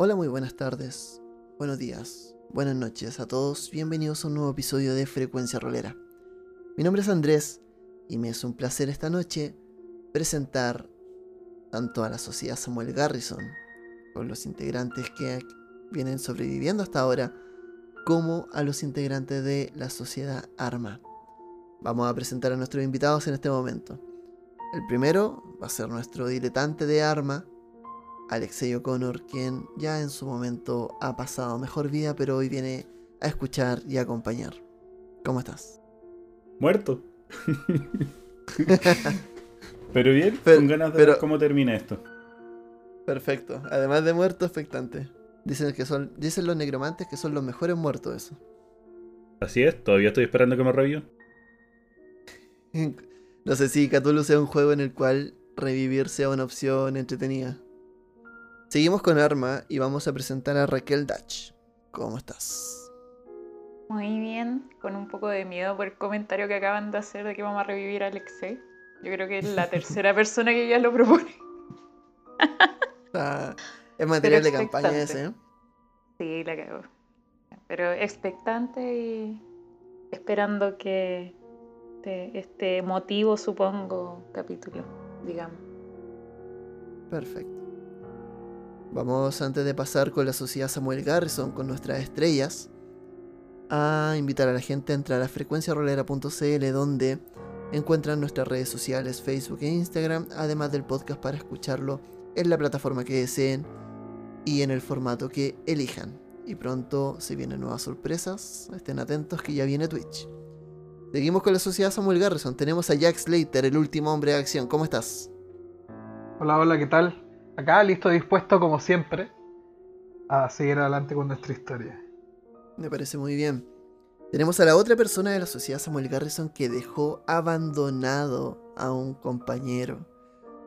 Hola, muy buenas tardes, buenos días, buenas noches a todos. Bienvenidos a un nuevo episodio de Frecuencia Rolera. Mi nombre es Andrés y me es un placer esta noche presentar tanto a la sociedad Samuel Garrison, con los integrantes que vienen sobreviviendo hasta ahora, como a los integrantes de la sociedad Arma. Vamos a presentar a nuestros invitados en este momento. El primero va a ser nuestro diletante de Arma, Alexei O'Connor, quien ya en su momento ha pasado mejor vida, pero hoy viene a escuchar y acompañar. ¿Cómo estás? Muerto. pero bien, con ganas de ver cómo termina esto. Perfecto. Además de muerto, expectante. Dicen, que son, dicen los negromantes que son los mejores muertos eso. Así es, todavía estoy esperando que me revivan. no sé si Cthulhu sea un juego en el cual revivir sea una opción entretenida. Seguimos con Arma y vamos a presentar a Raquel Dutch. ¿Cómo estás? Muy bien, con un poco de miedo por el comentario que acaban de hacer de que vamos a revivir a Alexei. Yo creo que es la tercera persona que ya lo propone. Ah, es material de campaña ese, ¿eh? Sí, la cago. Pero expectante y esperando que este, este motivo, supongo, capítulo, digamos. Perfecto. Vamos antes de pasar con la sociedad Samuel Garrison, con nuestras estrellas, a invitar a la gente a entrar a frecuenciarolera.cl donde encuentran nuestras redes sociales Facebook e Instagram, además del podcast para escucharlo en la plataforma que deseen y en el formato que elijan. Y pronto se vienen nuevas sorpresas, estén atentos que ya viene Twitch. Seguimos con la sociedad Samuel Garrison, tenemos a Jack Slater, el último hombre de acción, ¿cómo estás? Hola, hola, ¿qué tal? Acá listo, dispuesto como siempre a seguir adelante con nuestra historia. Me parece muy bien. Tenemos a la otra persona de la sociedad, Samuel Garrison, que dejó abandonado a un compañero.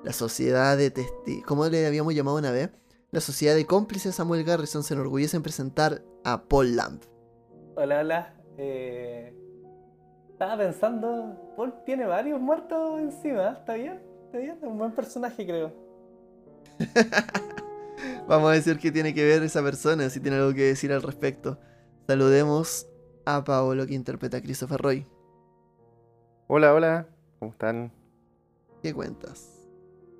La sociedad de testigos, ¿cómo le habíamos llamado una vez? La sociedad de cómplices Samuel Garrison se enorgullece en presentar a Paul Lamb. Hola, hola. Eh, estaba pensando, Paul tiene varios muertos encima, ¿está bien? ¿Está bien? Es un buen personaje, creo. Vamos a decir qué tiene que ver esa persona, si tiene algo que decir al respecto. Saludemos a Paolo que interpreta a Christopher Roy. Hola, hola, ¿cómo están? ¿Qué cuentas?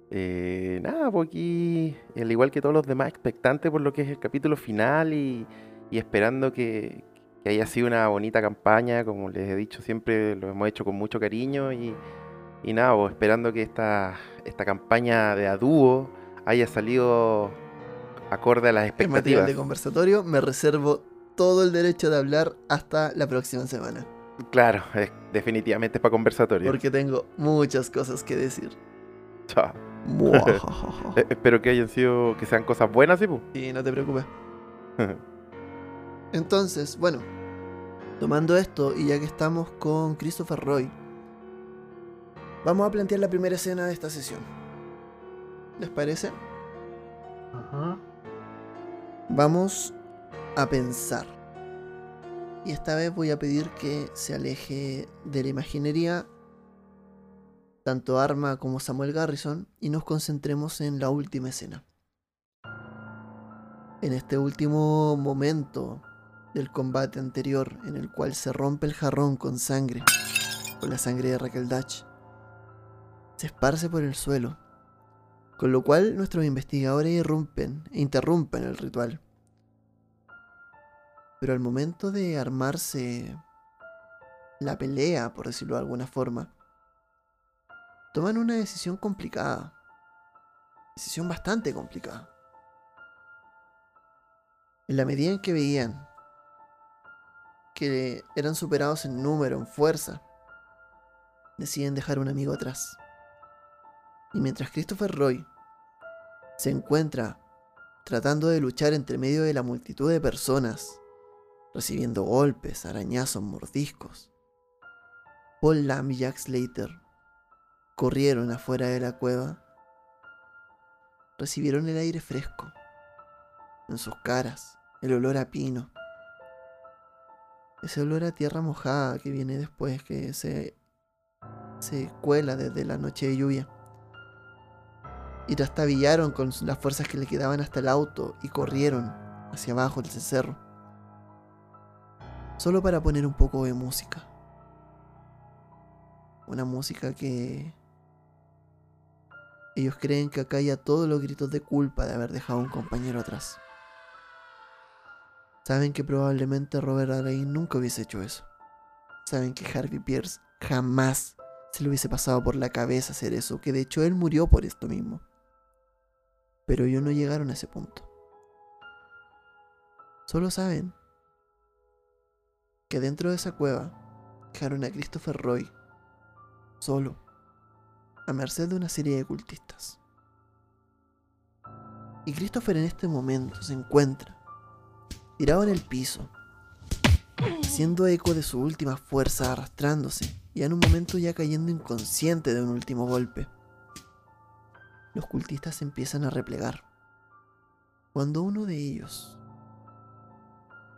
Eh, nada, pues aquí, al igual que todos los demás, expectante por lo que es el capítulo final y, esperando que, haya sido una bonita campaña, como les he dicho, siempre lo hemos hecho con mucho cariño y, nada, pues esperando que esta, esta campaña de a dúo haya salido acorde a las expectativas. de conversatorio, me reservo todo el derecho de hablar hasta la próxima semana. Claro, definitivamente es para conversatorio. Porque tengo muchas cosas que decir. Chao. Eh, espero que hayan sido, que sean cosas buenas, ¿sí? Sí, no te preocupes. Entonces, bueno, tomando esto y ya que estamos con Christopher Roy, vamos a plantear la primera escena de esta sesión. ¿Les parece? Ajá. Vamos a pensar. Y esta vez voy a pedir que se aleje de la imaginería tanto Arma como Samuel Garrison y nos concentremos en la última escena. En este último momento del combate anterior en el cual se rompe el jarrón con sangre, con la sangre de Raquel Dutch, se esparce por el suelo con lo cual nuestros investigadores irrumpen e interrumpen el ritual. Pero al momento de armarse la pelea, por decirlo de alguna forma, toman una decisión complicada. Decisión bastante complicada. En la medida en que veían que eran superados en número, en fuerza, deciden dejar un amigo atrás. Y mientras Christopher Roy se encuentra tratando de luchar entre medio de la multitud de personas, recibiendo golpes, arañazos, mordiscos. Paul Lamb y Jack Slater corrieron afuera de la cueva, recibieron el aire fresco, en sus caras, el olor a pino, ese olor a tierra mojada que viene después, que se, se cuela desde la noche de lluvia y trastabillaron con las fuerzas que le quedaban hasta el auto y corrieron hacia abajo del cerro. Solo para poner un poco de música. Una música que ellos creen que acalla todos los gritos de culpa de haber dejado a un compañero atrás. Saben que probablemente Robert Alain nunca hubiese hecho eso. Saben que Harvey Pierce jamás se le hubiese pasado por la cabeza hacer eso, que de hecho él murió por esto mismo. Pero ellos no llegaron a ese punto. Solo saben que dentro de esa cueva dejaron a Christopher Roy solo, a merced de una serie de cultistas. Y Christopher en este momento se encuentra tirado en el piso, haciendo eco de su última fuerza, arrastrándose y en un momento ya cayendo inconsciente de un último golpe. Los cultistas empiezan a replegar. Cuando uno de ellos,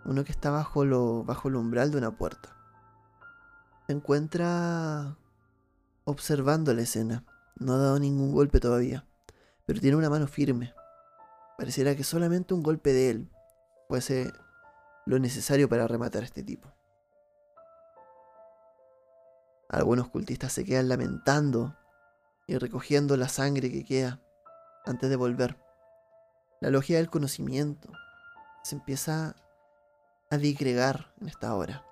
uno que está bajo, lo, bajo el umbral de una puerta, se encuentra observando la escena. No ha dado ningún golpe todavía, pero tiene una mano firme. Pareciera que solamente un golpe de él fuese lo necesario para rematar a este tipo. Algunos cultistas se quedan lamentando y recogiendo la sangre que queda antes de volver. La logia del conocimiento se empieza a digregar en esta hora.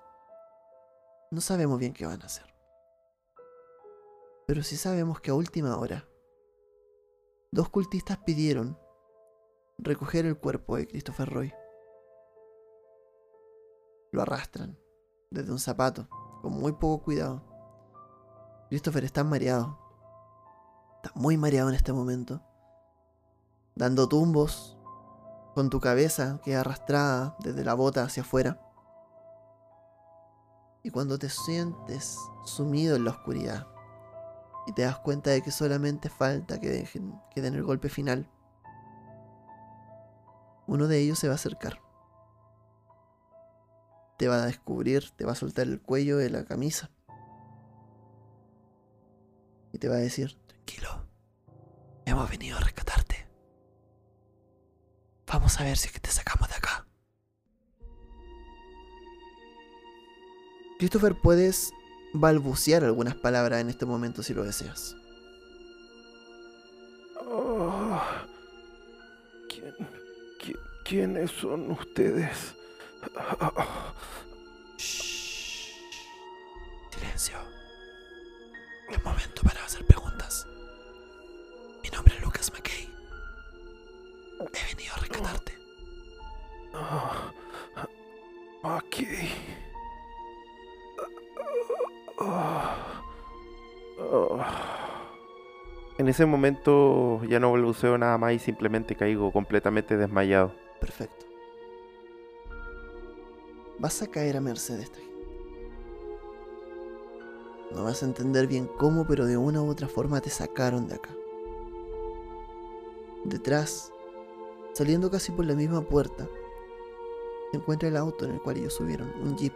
No sabemos bien qué van a hacer. Pero sí sabemos que a última hora, dos cultistas pidieron recoger el cuerpo de Christopher Roy lo arrastran desde un zapato, con muy poco cuidado. Christopher está mareado. Está muy mareado en este momento. Dando tumbos, con tu cabeza que arrastrada desde la bota hacia afuera. Y cuando te sientes sumido en la oscuridad y te das cuenta de que solamente falta que, dejen, que den el golpe final, uno de ellos se va a acercar te va a descubrir, te va a soltar el cuello de la camisa. Y te va a decir, tranquilo, hemos venido a rescatarte. Vamos a ver si es que te sacamos de acá. Christopher, puedes balbucear algunas palabras en este momento si lo deseas. Oh, ¿Quiénes son ustedes? Silencio. Es momento para hacer preguntas. He venido a rescatarte. McKay. En ese momento ya no balbuceo nada más y simplemente caigo completamente desmayado. Perfecto vas a caer a merced de esta gente. No vas a entender bien cómo, pero de una u otra forma te sacaron de acá. Detrás, saliendo casi por la misma puerta, se encuentra el auto en el cual ellos subieron, un jeep.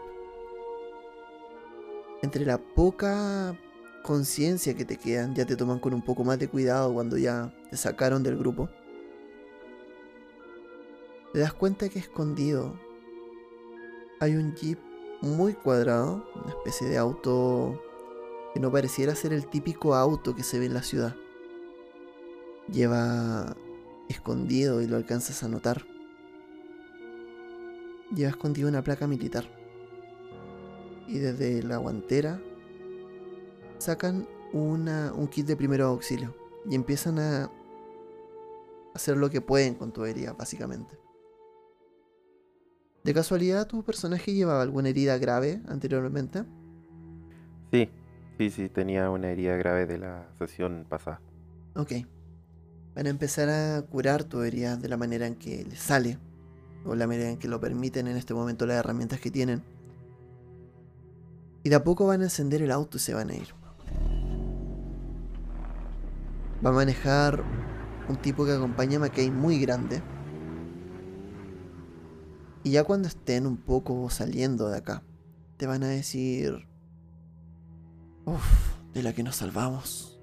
Entre la poca conciencia que te quedan, ya te toman con un poco más de cuidado cuando ya te sacaron del grupo. Te das cuenta que escondido hay un jeep muy cuadrado, una especie de auto que no pareciera ser el típico auto que se ve en la ciudad. Lleva escondido y lo alcanzas a notar. Lleva escondido una placa militar. Y desde la guantera sacan una, un kit de primero auxilio y empiezan a hacer lo que pueden con tu herida, básicamente. ¿De casualidad tu personaje llevaba alguna herida grave anteriormente? Sí, sí, sí, tenía una herida grave de la sesión pasada. Ok. Van a empezar a curar tu herida de la manera en que les sale, o la manera en que lo permiten en este momento las herramientas que tienen. Y de a poco van a encender el auto y se van a ir. Va a manejar un tipo que acompaña a McKay muy grande y ya cuando estén un poco saliendo de acá, te van a decir, uff, de la que nos salvamos.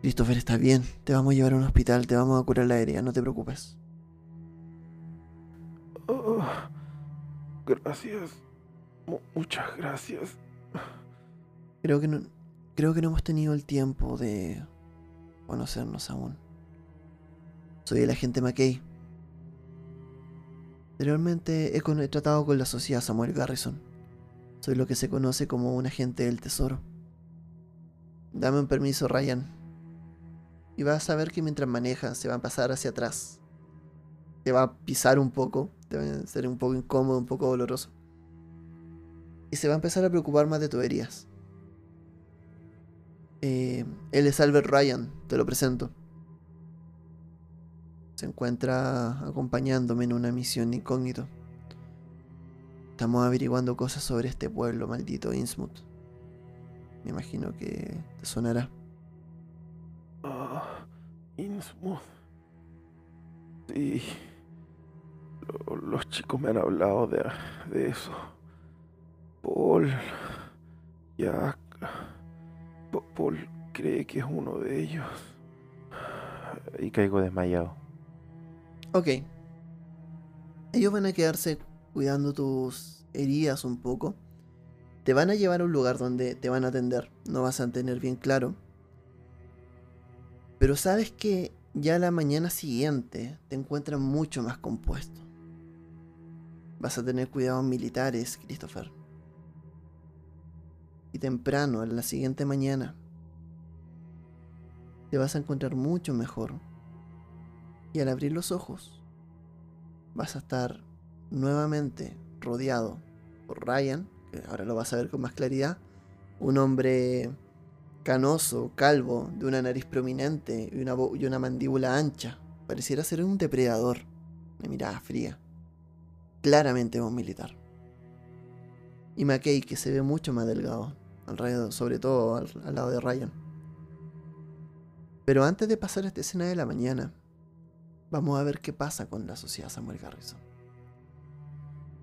Christopher está bien, te vamos a llevar a un hospital, te vamos a curar la herida, no te preocupes. Oh, gracias. muchas gracias. Creo que no, creo que no hemos tenido el tiempo de conocernos aún. Soy el agente McKay. Anteriormente he, he tratado con la sociedad Samuel Garrison. Soy lo que se conoce como un agente del tesoro. Dame un permiso, Ryan y vas a ver que mientras maneja se va a pasar hacia atrás. Te va a pisar un poco, te va a ser un poco incómodo, un poco doloroso. Y se va a empezar a preocupar más de tuberías. Eh, él es Albert Ryan, te lo presento. Se encuentra acompañándome en una misión incógnito. Estamos averiguando cosas sobre este pueblo maldito Innsmouth. Me imagino que te sonará. Innsmouth. Sí. los chicos me han hablado de, de eso. Paul. Jack. Paul cree que es uno de ellos. Y caigo desmayado. Ok. Ellos van a quedarse cuidando tus heridas un poco. Te van a llevar a un lugar donde te van a atender. No vas a tener bien claro pero sabes que ya la mañana siguiente te encuentras mucho más compuesto. Vas a tener cuidados militares, Christopher. Y temprano, en la siguiente mañana, te vas a encontrar mucho mejor. Y al abrir los ojos, vas a estar nuevamente rodeado por Ryan, que ahora lo vas a ver con más claridad, un hombre canoso, calvo, de una nariz prominente y una, mandíbula ancha. Pareciera ser un depredador. Una mirada fría. Claramente un militar. Y McKay, que se ve mucho más delgado, alrededor, sobre todo al, al lado de Ryan. Pero antes de pasar a esta escena de la mañana, vamos a ver qué pasa con la sociedad Samuel Garrison.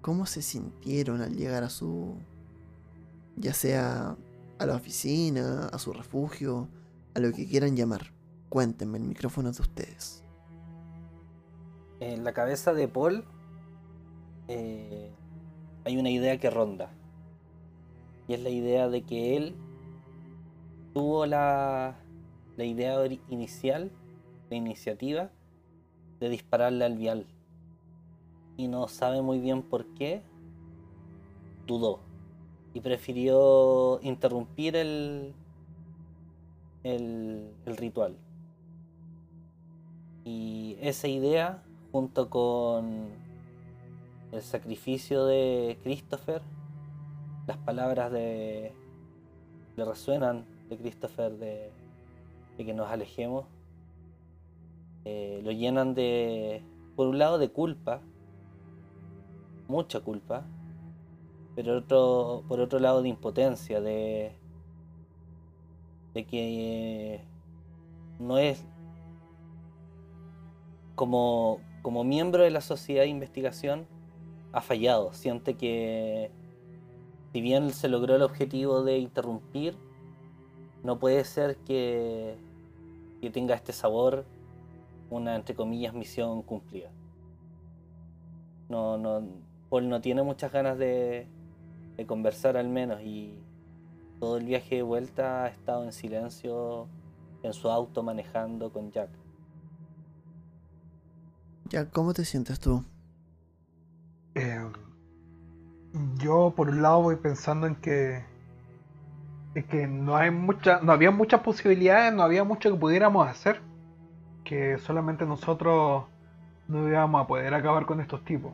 ¿Cómo se sintieron al llegar a su, ya sea a la oficina, a su refugio, a lo que quieran llamar. Cuéntenme, el micrófono de ustedes. En la cabeza de Paul eh, hay una idea que ronda. Y es la idea de que él tuvo la, la idea inicial, la iniciativa, de dispararle al vial. Y no sabe muy bien por qué. Dudó y prefirió interrumpir el, el, ritual. Y esa idea, junto con el sacrificio de Christopher, las palabras de le resuenan de Christopher de, que nos alejemos, eh, lo llenan de, por un lado, de culpa, mucha culpa, pero por otro lado de impotencia, de, de que no es como, como miembro de la sociedad de investigación ha fallado, siente que si bien se logró el objetivo de interrumpir, no puede ser que, que tenga este sabor una entre comillas misión cumplida. No, no, Paul no tiene muchas ganas de, de conversar al menos y todo el viaje de vuelta ha estado en silencio en su auto manejando con Jack. Jack, ¿cómo te sientes tú? Eh, yo por un lado voy pensando en que es que no hay mucha, no había muchas posibilidades, no había mucho que pudiéramos hacer, que solamente nosotros no íbamos a poder acabar con estos tipos.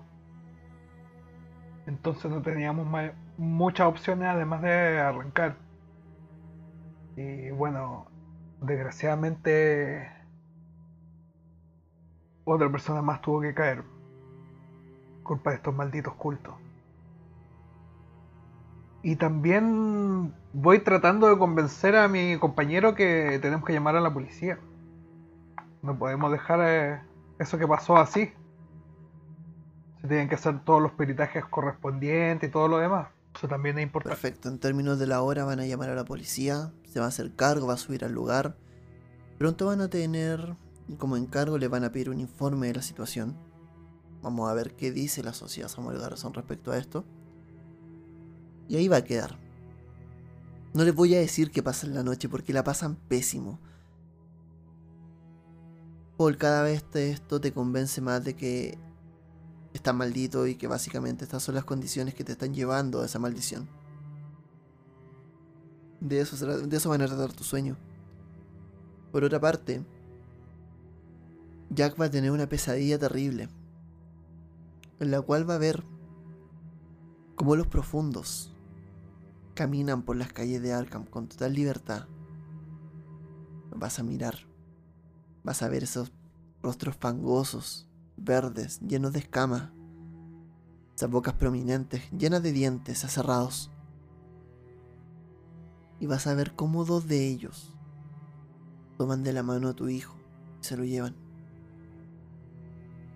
Entonces no teníamos muchas opciones además de arrancar. Y bueno, desgraciadamente otra persona más tuvo que caer. Culpa de estos malditos cultos. Y también voy tratando de convencer a mi compañero que tenemos que llamar a la policía. No podemos dejar eh, eso que pasó así tienen que hacer todos los peritajes correspondientes y todo lo demás. Eso también es importante. Perfecto, en términos de la hora van a llamar a la policía, se va a hacer cargo, va a subir al lugar. Pronto van a tener como encargo, le van a pedir un informe de la situación. Vamos a ver qué dice la sociedad Samuel Garzón respecto a esto. Y ahí va a quedar. No les voy a decir qué pasa en la noche porque la pasan pésimo. Paul, cada vez esto te convence más de que está maldito y que básicamente estas son las condiciones que te están llevando a esa maldición. De eso, de eso van a tratar tu sueño. Por otra parte, Jack va a tener una pesadilla terrible, en la cual va a ver cómo los profundos caminan por las calles de Arkham con total libertad. Vas a mirar, vas a ver esos rostros fangosos, verdes, llenos de escamas, esas bocas prominentes, llenas de dientes aserrados. Y vas a ver cómo dos de ellos toman de la mano a tu hijo y se lo llevan.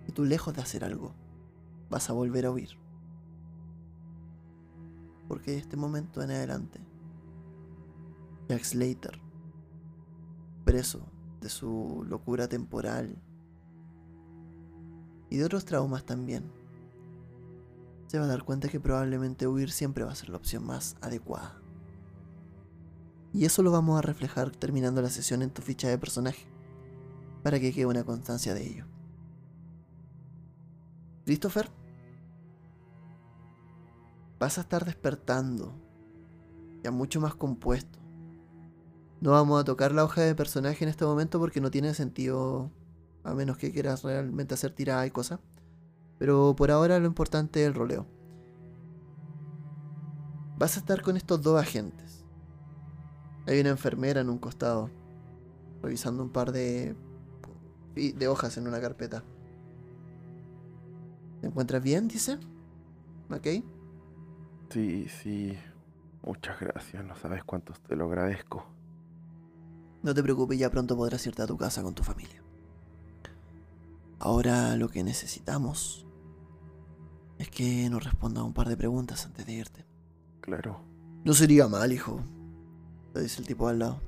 Y tú lejos de hacer algo, vas a volver a huir. Porque de este momento en adelante, Jack Slater, preso de su locura temporal y de otros traumas también, se va a dar cuenta que probablemente huir siempre va a ser la opción más adecuada. Y eso lo vamos a reflejar terminando la sesión en tu ficha de personaje, para que quede una constancia de ello. Christopher, vas a estar despertando, ya mucho más compuesto. No vamos a tocar la hoja de personaje en este momento porque no tiene sentido, a menos que quieras realmente hacer tirada y cosas. Pero por ahora lo importante es el roleo. Vas a estar con estos dos agentes. Hay una enfermera en un costado, revisando un par de, de hojas en una carpeta. ¿Te encuentras bien? Dice. ¿Ok? Sí, sí. Muchas gracias. No sabes cuánto te lo agradezco. No te preocupes, ya pronto podrás irte a tu casa con tu familia. Ahora lo que necesitamos es que nos responda un par de preguntas antes de irte. Claro. No sería mal, hijo. Te dice el tipo al lado.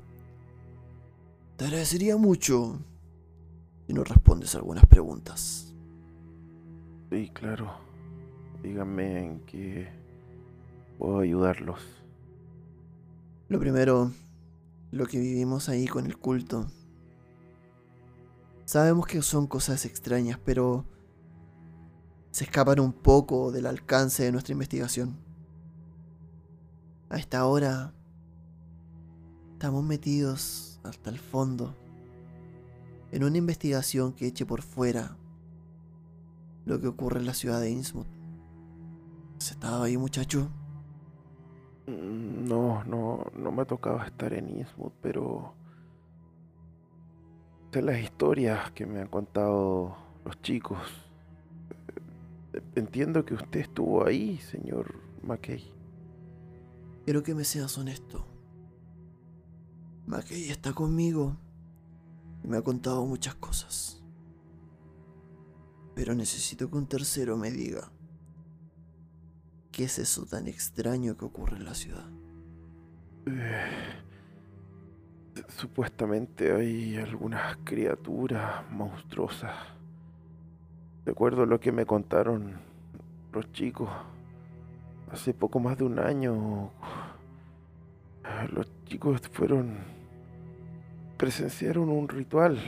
Te agradecería mucho si nos respondes algunas preguntas. Sí, claro. Díganme en qué puedo ayudarlos. Lo primero, lo que vivimos ahí con el culto. Sabemos que son cosas extrañas, pero se escapan un poco del alcance de nuestra investigación. A esta hora estamos metidos hasta el fondo en una investigación que eche por fuera lo que ocurre en la ciudad de Innsmouth. ¿Has estado ahí, muchacho? Mm, no, no, no me ha tocado estar en Innsmouth, pero de las historias que me han contado los chicos. Eh, entiendo que usted estuvo ahí, señor McKay. Quiero que me seas honesto. McKay está conmigo y me ha contado muchas cosas. Pero necesito que un tercero me diga qué es eso tan extraño que ocurre en la ciudad. Eh, supuestamente hay algunas criaturas monstruosas. Recuerdo lo que me contaron los chicos hace poco más de un año. Los chicos fueron presenciaron un ritual,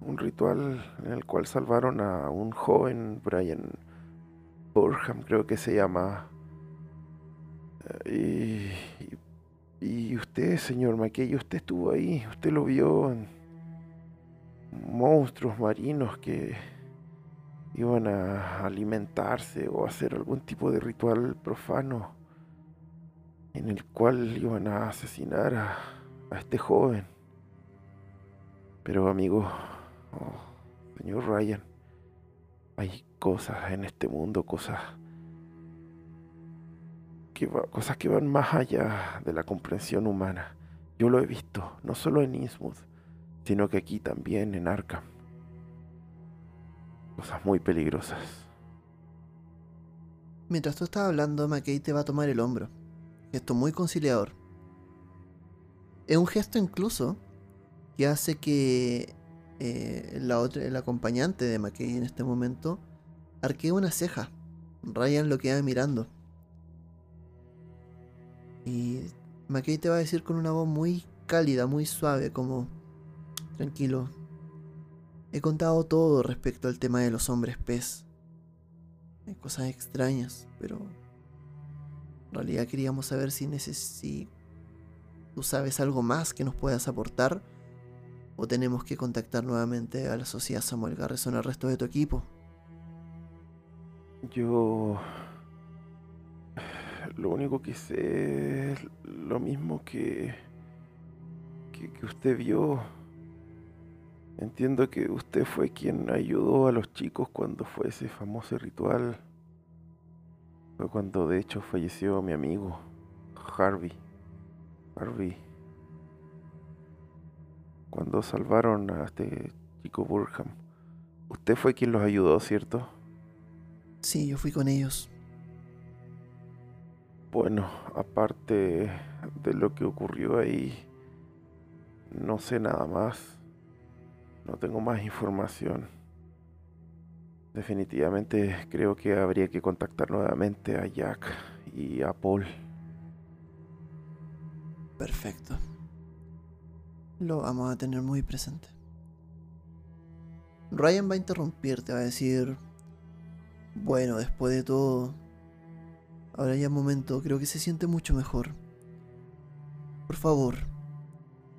un ritual en el cual salvaron a un joven Brian Burham, creo que se llama. Y, y, usted, señor McKay, usted estuvo ahí, usted lo vio en monstruos marinos que iban a alimentarse o hacer algún tipo de ritual profano en el cual iban a asesinar a, a este joven. Pero amigo, oh, señor Ryan, hay cosas en este mundo, cosas que, cosas que van más allá de la comprensión humana. Yo lo he visto, no solo en Innsmouth, sino que aquí también en Arkham. Cosas muy peligrosas. Mientras tú estás hablando, McKay te va a tomar el hombro. Gesto muy conciliador. Es un gesto incluso que hace que eh, la otra, el acompañante de McKay en este momento arquee una ceja. Ryan lo queda mirando. Y McKay te va a decir con una voz muy cálida, muy suave, como tranquilo. He contado todo respecto al tema de los hombres pez. Hay cosas extrañas, pero en realidad queríamos saber si, si tú sabes algo más que nos puedas aportar ¿O tenemos que contactar nuevamente a la sociedad Samuel Garrison al resto de tu equipo? Yo... Lo único que sé es lo mismo que, que, que usted vio. Entiendo que usted fue quien ayudó a los chicos cuando fue ese famoso ritual. Fue cuando de hecho falleció mi amigo, Harvey. Harvey cuando salvaron a este chico Burham. Usted fue quien los ayudó, ¿cierto? Sí, yo fui con ellos. Bueno, aparte de lo que ocurrió ahí, no sé nada más. No tengo más información. Definitivamente creo que habría que contactar nuevamente a Jack y a Paul. Perfecto lo vamos a tener muy presente. Ryan va a interrumpirte, va a decir, bueno, después de todo, ahora ya un momento, creo que se siente mucho mejor. Por favor,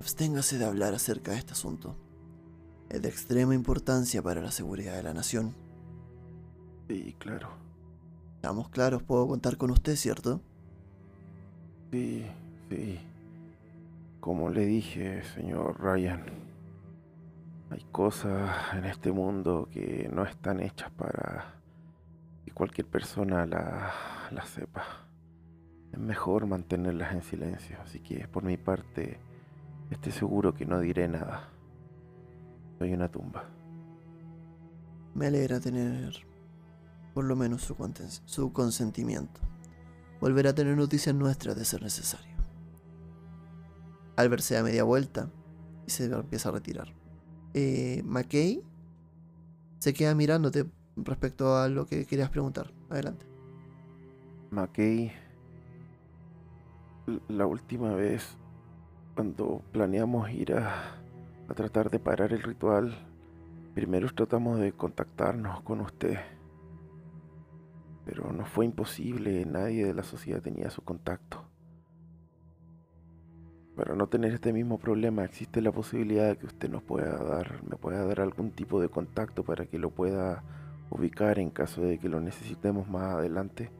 absténgase de hablar acerca de este asunto. Es de extrema importancia para la seguridad de la nación. Sí, claro. Estamos claros, puedo contar con usted, ¿cierto? Sí, sí. Como le dije, señor Ryan, hay cosas en este mundo que no están hechas para cualquier persona las la sepa. Es mejor mantenerlas en silencio, así que por mi parte, esté seguro que no diré nada. Soy una tumba. Me alegra tener por lo menos su, su consentimiento. Volverá a tener noticias nuestras de ser necesario. Albert se da media vuelta y se empieza a retirar. Eh, McKay se queda mirándote respecto a lo que querías preguntar. Adelante. McKay, la última vez cuando planeamos ir a, a tratar de parar el ritual, primero tratamos de contactarnos con usted. Pero no fue imposible, nadie de la sociedad tenía su contacto. Para no tener este mismo problema, existe la posibilidad de que usted nos pueda dar, me pueda dar algún tipo de contacto para que lo pueda ubicar en caso de que lo necesitemos más adelante.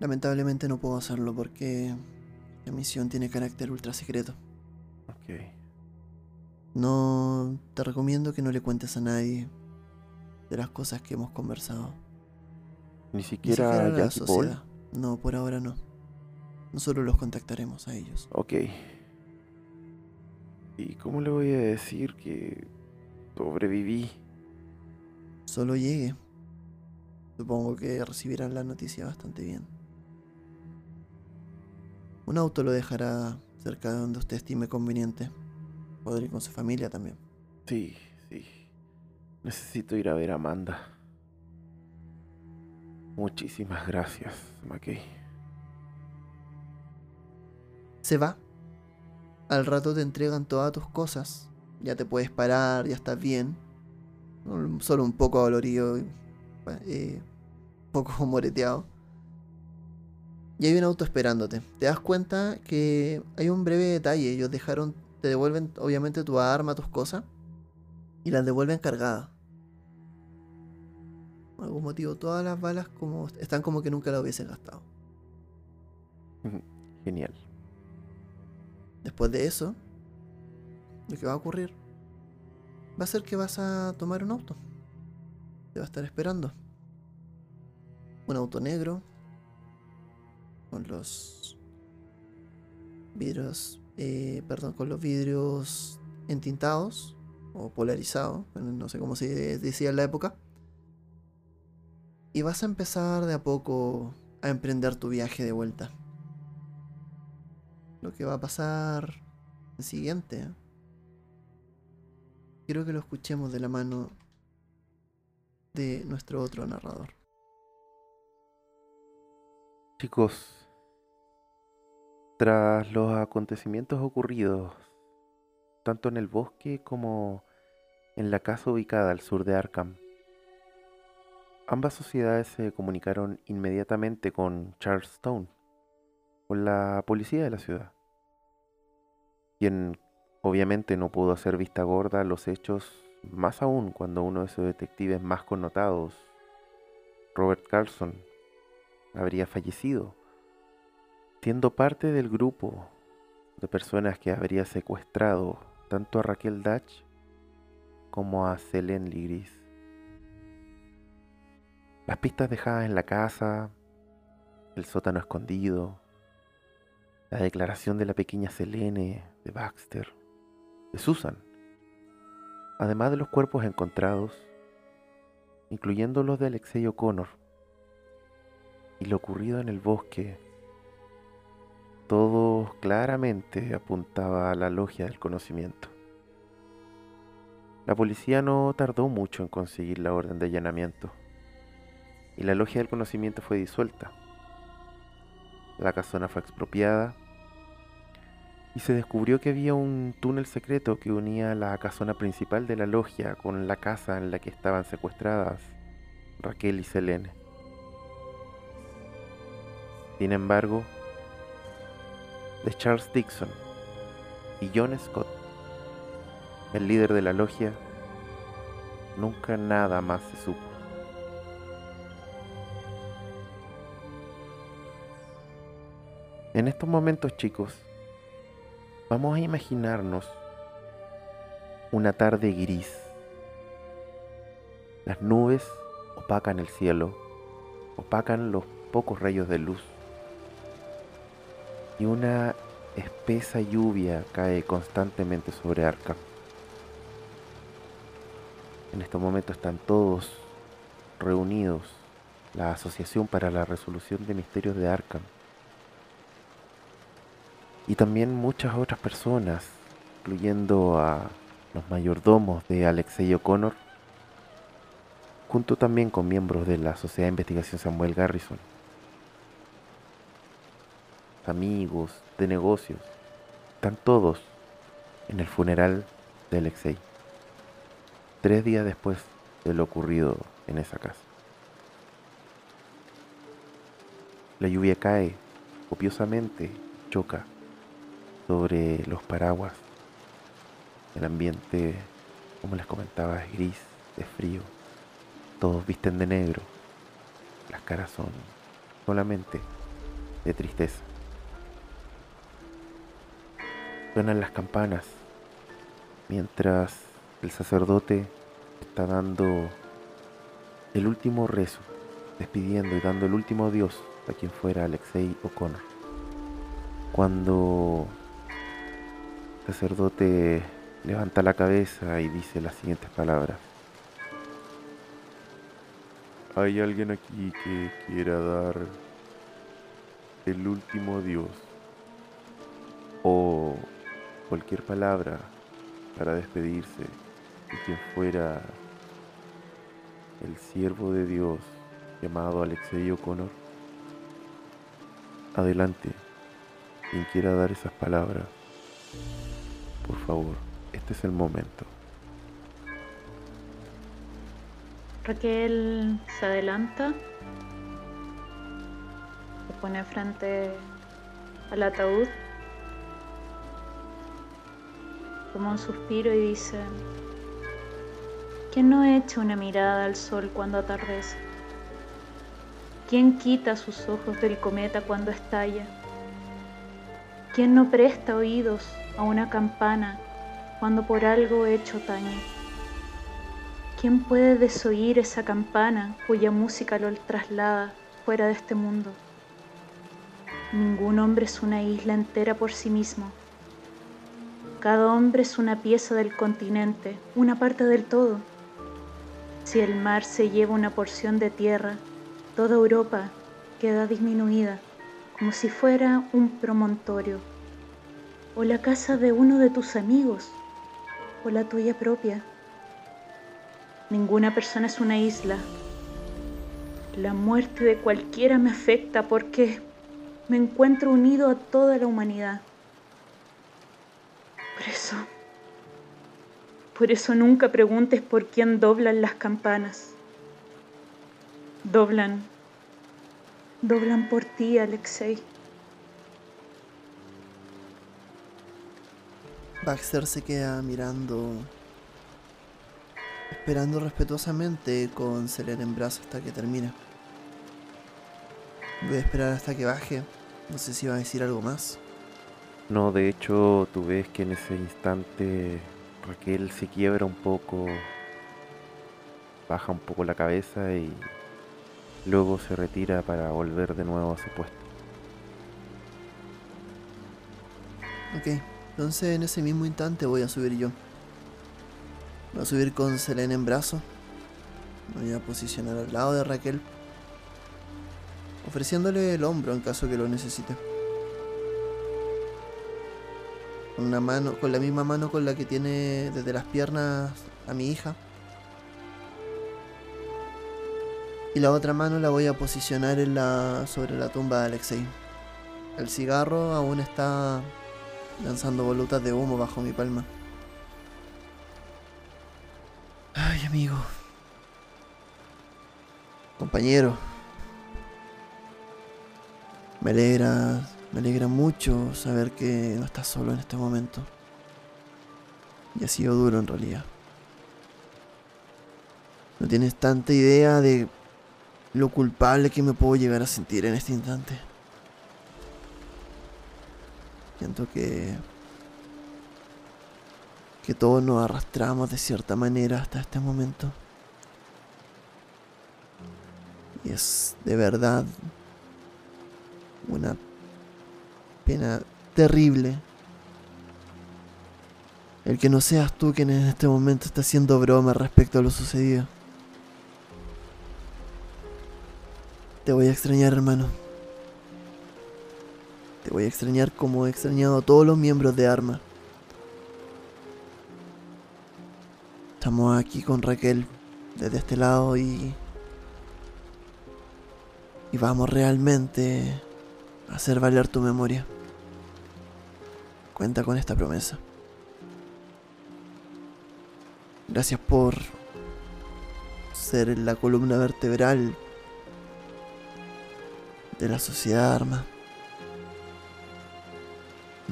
Lamentablemente no puedo hacerlo porque la misión tiene carácter ultra secreto. Ok. No te recomiendo que no le cuentes a nadie de las cosas que hemos conversado. Ni siquiera, a la sociedad. No, por ahora no. Nosotros los contactaremos a ellos. Ok. ¿Y cómo le voy a decir que sobreviví? Solo llegue. Supongo que recibirán la noticia bastante bien. Un auto lo dejará cerca de donde usted estime conveniente. Podrá ir con su familia también. Sí, sí. Necesito ir a ver a Amanda. Muchísimas gracias, McKay se va. Al rato te entregan todas tus cosas. Ya te puedes parar, ya estás bien. Solo un poco dolorido, eh, un poco moreteado. Y hay un auto esperándote. Te das cuenta que hay un breve detalle. Ellos dejaron, te devuelven obviamente tu arma, tus cosas. Y las devuelven cargadas. Por algún motivo, todas las balas como están como que nunca las hubiesen gastado. Genial. Después de eso, lo que va a ocurrir va a ser que vas a tomar un auto. Te va a estar esperando. Un auto negro con los vidrios, eh, perdón, con los vidrios entintados o polarizados, no sé cómo se decía en la época. Y vas a empezar de a poco a emprender tu viaje de vuelta lo que va a pasar El siguiente, quiero que lo escuchemos de la mano de nuestro otro narrador. Chicos, tras los acontecimientos ocurridos, tanto en el bosque como en la casa ubicada al sur de Arkham, ambas sociedades se comunicaron inmediatamente con Charles Stone, con la policía de la ciudad, quien obviamente no pudo hacer vista gorda a los hechos, más aún cuando uno de sus detectives más connotados, Robert Carlson, habría fallecido, siendo parte del grupo de personas que habría secuestrado tanto a Raquel Dutch como a Selene Ligris. Las pistas dejadas en la casa, el sótano escondido, la declaración de la pequeña Selene, de Baxter, de Susan, además de los cuerpos encontrados, incluyendo los de Alexei O'Connor, y lo ocurrido en el bosque, todo claramente apuntaba a la logia del conocimiento. La policía no tardó mucho en conseguir la orden de allanamiento, y la logia del conocimiento fue disuelta. La casona fue expropiada y se descubrió que había un túnel secreto que unía la casona principal de la logia con la casa en la que estaban secuestradas Raquel y Selene. Sin embargo, de Charles Dixon y John Scott, el líder de la logia, nunca nada más se supo. En estos momentos, chicos, vamos a imaginarnos una tarde gris. Las nubes opacan el cielo, opacan los pocos rayos de luz y una espesa lluvia cae constantemente sobre Arkham. En este momento están todos reunidos, la Asociación para la Resolución de Misterios de Arkham, y también muchas otras personas, incluyendo a los mayordomos de Alexei O'Connor, junto también con miembros de la Sociedad de Investigación Samuel Garrison amigos, de negocios, están todos en el funeral de Alexei, tres días después de lo ocurrido en esa casa. La lluvia cae copiosamente, choca sobre los paraguas. El ambiente, como les comentaba, es gris, es frío. Todos visten de negro. Las caras son solamente de tristeza. Suenan las campanas mientras el sacerdote está dando el último rezo, despidiendo y dando el último adiós a quien fuera Alexei O'Connor. Cuando sacerdote levanta la cabeza y dice las siguientes palabras. ¿Hay alguien aquí que quiera dar el último adiós? O cualquier palabra para despedirse de quien fuera el siervo de Dios llamado Alexei O'Connor. Adelante, quien quiera dar esas palabras, por favor, este es el momento. Raquel se adelanta, se pone frente al ataúd toma un suspiro y dice, ¿quién no echa una mirada al sol cuando atardece? ¿Quién quita sus ojos del cometa cuando estalla? ¿Quién no presta oídos a una campana cuando por algo hecho tañe? ¿Quién puede desoír esa campana cuya música lo traslada fuera de este mundo? Ningún hombre es una isla entera por sí mismo cada hombre es una pieza del continente, una parte del todo. Si el mar se lleva una porción de tierra, toda Europa queda disminuida, como si fuera un promontorio. O la casa de uno de tus amigos, o la tuya propia. Ninguna persona es una isla. La muerte de cualquiera me afecta porque me encuentro unido a toda la humanidad. Por eso, por eso nunca preguntes por quién doblan las campanas. Doblan, doblan por ti, Alexei. Baxter se queda mirando, esperando respetuosamente con Selena en brazos hasta que termine. Voy a esperar hasta que baje. No sé si va a decir algo más. No, de hecho, tú ves que en ese instante Raquel se quiebra un poco, baja un poco la cabeza y luego se retira para volver de nuevo a su puesto. Ok. Entonces en ese mismo instante voy a subir yo. Voy a subir con Selene en brazo. Voy a posicionar al lado de Raquel. Ofreciéndole el hombro en caso que lo necesite. Con una mano, con la misma mano con la que tiene desde las piernas a mi hija. Y la otra mano la voy a posicionar en la, sobre la tumba de Alexei. El cigarro aún está lanzando volutas de humo bajo mi palma. Ay, amigo. Compañero. Me alegra, me alegra mucho saber que no estás solo en este momento. Y ha sido duro en realidad. No tienes tanta idea de lo culpable que me puedo llegar a sentir en este instante. Siento que que todos nos arrastramos de cierta manera hasta este momento. Y es de verdad una pena terrible el que no seas tú quien en este momento está haciendo broma respecto a lo sucedido. Te voy a extrañar, hermano. Voy a extrañar como he extrañado a todos los miembros de Arma. Estamos aquí con Raquel desde este lado y... Y vamos realmente a hacer valer tu memoria. Cuenta con esta promesa. Gracias por ser la columna vertebral de la sociedad Arma.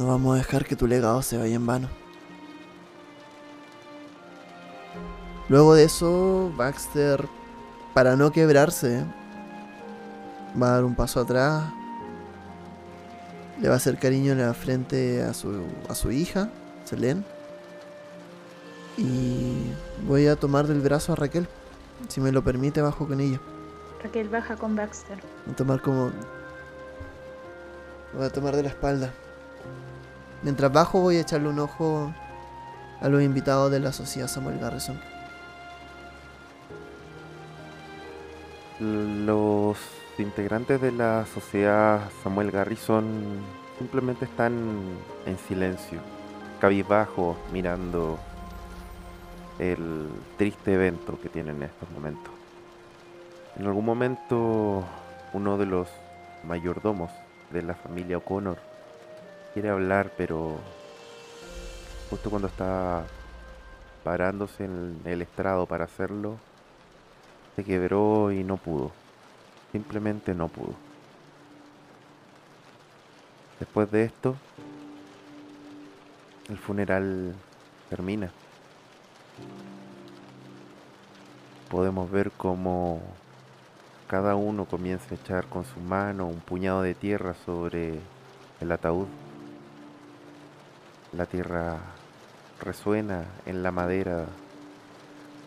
No vamos a dejar que tu legado se vaya en vano. Luego de eso, Baxter, para no quebrarse, va a dar un paso atrás. Le va a hacer cariño en la frente a su, a su hija, Selene. Y voy a tomar del brazo a Raquel. Si me lo permite, bajo con ella. Raquel baja con Baxter. Voy a tomar como. Voy a tomar de la espalda. Mientras bajo voy a echarle un ojo a los invitados de la sociedad Samuel Garrison. Los integrantes de la sociedad Samuel Garrison simplemente están en silencio, cabizbajos, mirando el triste evento que tienen en estos momentos. En algún momento uno de los mayordomos de la familia O'Connor quiere hablar, pero justo cuando está parándose en el estrado para hacerlo, se quebró y no pudo. Simplemente no pudo. Después de esto, el funeral termina. Podemos ver cómo cada uno comienza a echar con su mano un puñado de tierra sobre el ataúd. La tierra resuena en la madera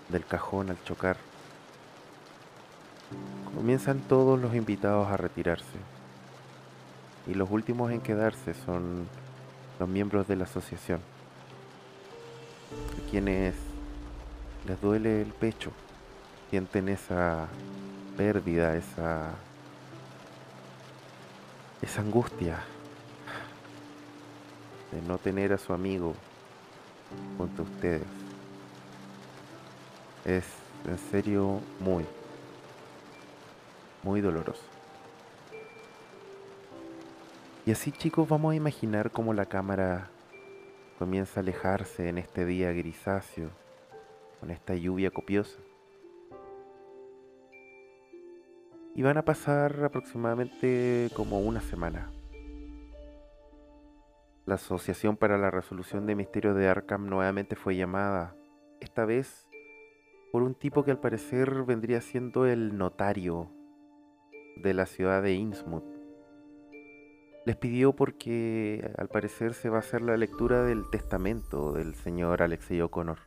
del cajón al chocar. Comienzan todos los invitados a retirarse. Y los últimos en quedarse son los miembros de la asociación, quienes les duele el pecho, sienten esa pérdida, esa, esa angustia de no tener a su amigo junto a ustedes. Es en serio muy, muy doloroso. Y así chicos vamos a imaginar cómo la cámara comienza a alejarse en este día grisáceo, con esta lluvia copiosa. Y van a pasar aproximadamente como una semana. La Asociación para la Resolución de Misterios de Arkham nuevamente fue llamada, esta vez por un tipo que al parecer vendría siendo el notario de la ciudad de Innsmouth. Les pidió porque al parecer se va a hacer la lectura del testamento del señor Alexei O'Connor.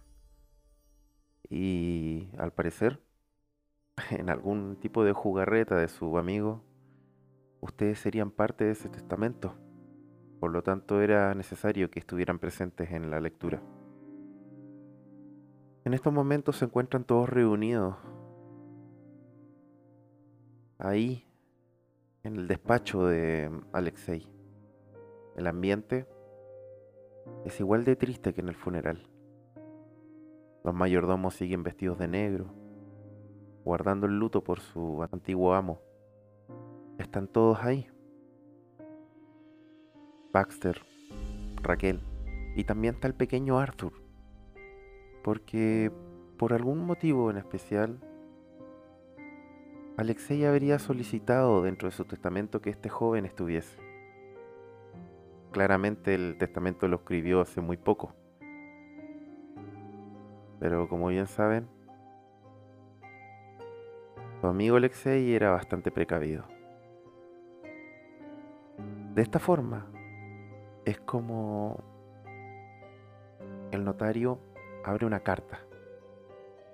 Y al parecer, en algún tipo de jugarreta de su amigo, ustedes serían parte de ese testamento. Por lo tanto, era necesario que estuvieran presentes en la lectura. En estos momentos se encuentran todos reunidos ahí, en el despacho de Alexei. El ambiente es igual de triste que en el funeral. Los mayordomos siguen vestidos de negro, guardando el luto por su antiguo amo. Están todos ahí, Baxter, Raquel y también está el pequeño Arthur. Porque por algún motivo en especial, Alexei habría solicitado dentro de su testamento que este joven estuviese. Claramente el testamento lo escribió hace muy poco. Pero como bien saben, su amigo Alexei era bastante precavido. De esta forma, es como el notario abre una carta.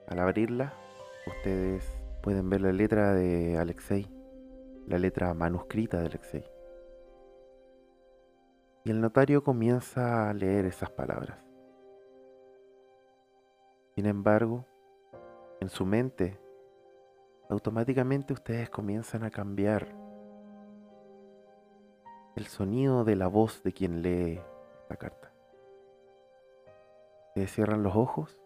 Al abrirla, ustedes pueden ver la letra de Alexei, la letra manuscrita de Alexei. Y el notario comienza a leer esas palabras. Sin embargo, en su mente, automáticamente ustedes comienzan a cambiar el sonido de la voz de quien lee esta carta. Se cierran los ojos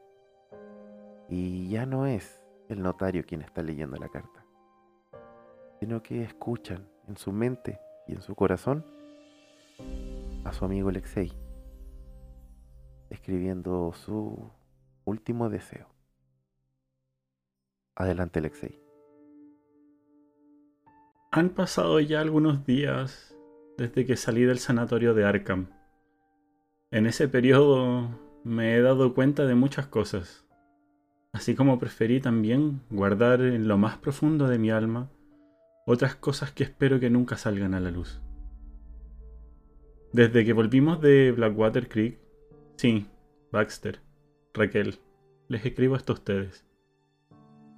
y ya no es el notario quien está leyendo la carta, sino que escuchan en su mente y en su corazón a su amigo Alexei escribiendo su último deseo. Adelante Alexei. Han pasado ya algunos días desde que salí del sanatorio de Arkham. En ese periodo me he dado cuenta de muchas cosas, así como preferí también guardar en lo más profundo de mi alma otras cosas que espero que nunca salgan a la luz. Desde que volvimos de Blackwater Creek, sí, Baxter, Raquel, les escribo esto a ustedes.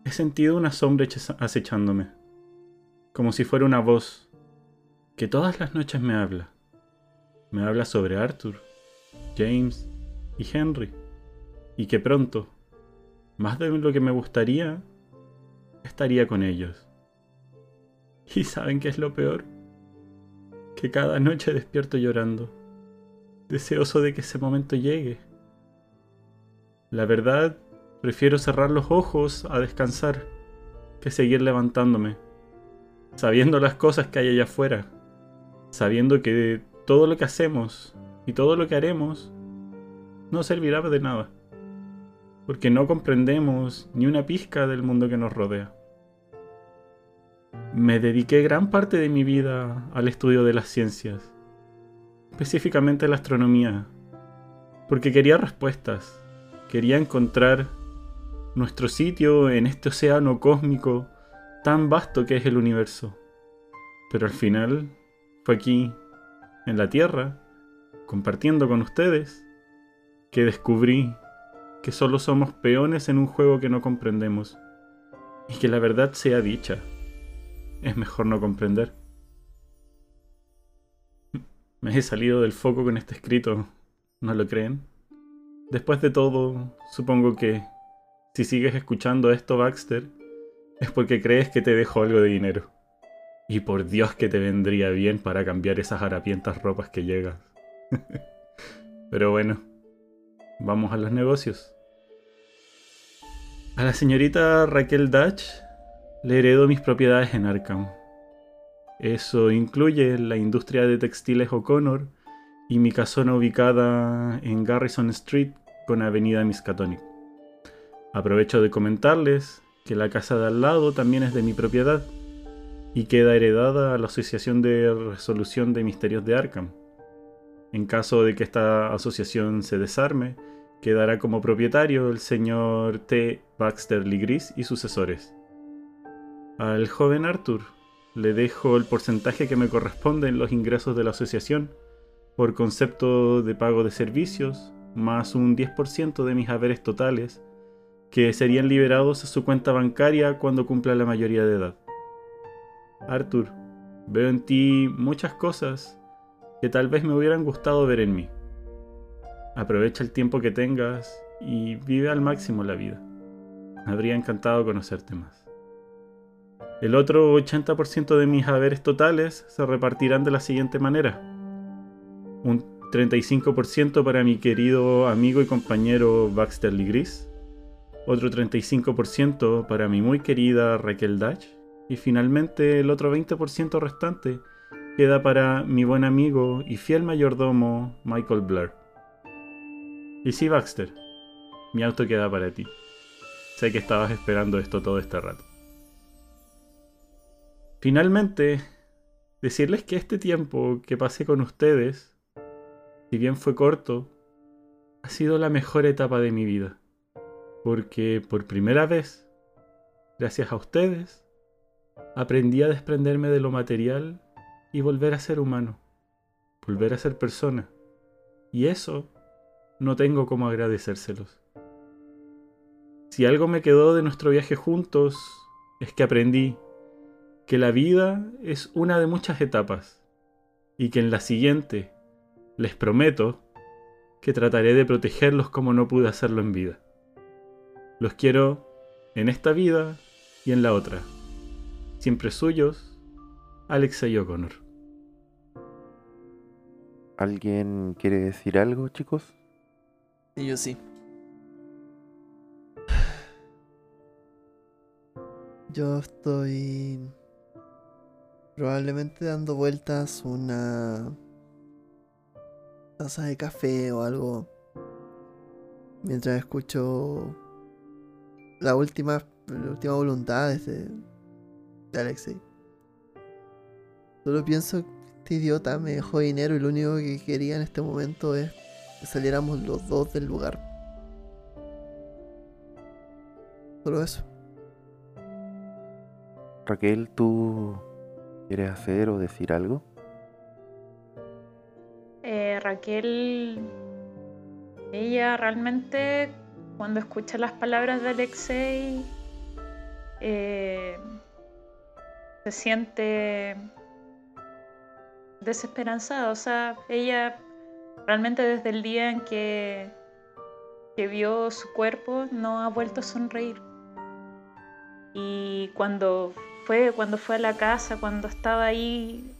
He sentido una sombra acechándome, como si fuera una voz que todas las noches me habla. Me habla sobre Arthur, James y Henry. Y que pronto, más de lo que me gustaría, estaría con ellos. ¿Y saben qué es lo peor? Que cada noche despierto llorando, deseoso de que ese momento llegue. La verdad, prefiero cerrar los ojos a descansar que seguir levantándome, sabiendo las cosas que hay allá afuera sabiendo que todo lo que hacemos y todo lo que haremos no servirá de nada, porque no comprendemos ni una pizca del mundo que nos rodea. Me dediqué gran parte de mi vida al estudio de las ciencias, específicamente la astronomía, porque quería respuestas, quería encontrar nuestro sitio en este océano cósmico tan vasto que es el universo. Pero al final fue aquí, en la Tierra, compartiendo con ustedes, que descubrí que solo somos peones en un juego que no comprendemos. Y que la verdad sea dicha, es mejor no comprender. Me he salido del foco con este escrito, ¿no lo creen? Después de todo, supongo que si sigues escuchando esto, Baxter, es porque crees que te dejo algo de dinero. Y por Dios que te vendría bien para cambiar esas harapientas ropas que llegas. Pero bueno, vamos a los negocios. A la señorita Raquel Dutch le heredo mis propiedades en Arkham. Eso incluye la industria de textiles O'Connor y mi casona ubicada en Garrison Street con Avenida Miskatonic. Aprovecho de comentarles que la casa de al lado también es de mi propiedad y queda heredada a la Asociación de Resolución de Misterios de Arkham. En caso de que esta asociación se desarme, quedará como propietario el señor T. Baxter Ligris y sucesores. Al joven Arthur le dejo el porcentaje que me corresponde en los ingresos de la asociación por concepto de pago de servicios, más un 10% de mis haberes totales, que serían liberados a su cuenta bancaria cuando cumpla la mayoría de edad. Arthur, veo en ti muchas cosas que tal vez me hubieran gustado ver en mí. Aprovecha el tiempo que tengas y vive al máximo la vida. Me habría encantado conocerte más. El otro 80% de mis haberes totales se repartirán de la siguiente manera. Un 35% para mi querido amigo y compañero Baxter Ligris, otro 35% para mi muy querida Raquel Dutch y finalmente el otro 20% restante queda para mi buen amigo y fiel mayordomo Michael Blair. Y sí, Baxter, mi auto queda para ti. Sé que estabas esperando esto todo este rato. Finalmente, decirles que este tiempo que pasé con ustedes, si bien fue corto, ha sido la mejor etapa de mi vida. Porque por primera vez, gracias a ustedes, aprendí a desprenderme de lo material y volver a ser humano, volver a ser persona. Y eso no tengo cómo agradecérselos. Si algo me quedó de nuestro viaje juntos, es que aprendí que la vida es una de muchas etapas y que en la siguiente, les prometo, que trataré de protegerlos como no pude hacerlo en vida. Los quiero en esta vida y en la otra. Siempre suyos, Alexei O'Connor. ¿Alguien quiere decir algo, chicos? Y yo sí. Yo estoy probablemente dando vueltas una taza de café o algo mientras escucho la última la última voluntad de, de Alexei. Solo pienso que este idiota me dejó dinero y lo único que quería en este momento es que saliéramos los dos del lugar. Solo eso. Raquel, ¿tú quieres hacer o decir algo? Eh, Raquel, ella realmente cuando escucha las palabras de Alexei eh, se siente desesperanzada. O sea, ella realmente desde el día en que, que vio su cuerpo no ha vuelto a sonreír. Y cuando fue, cuando fue a la casa, cuando estaba ahí,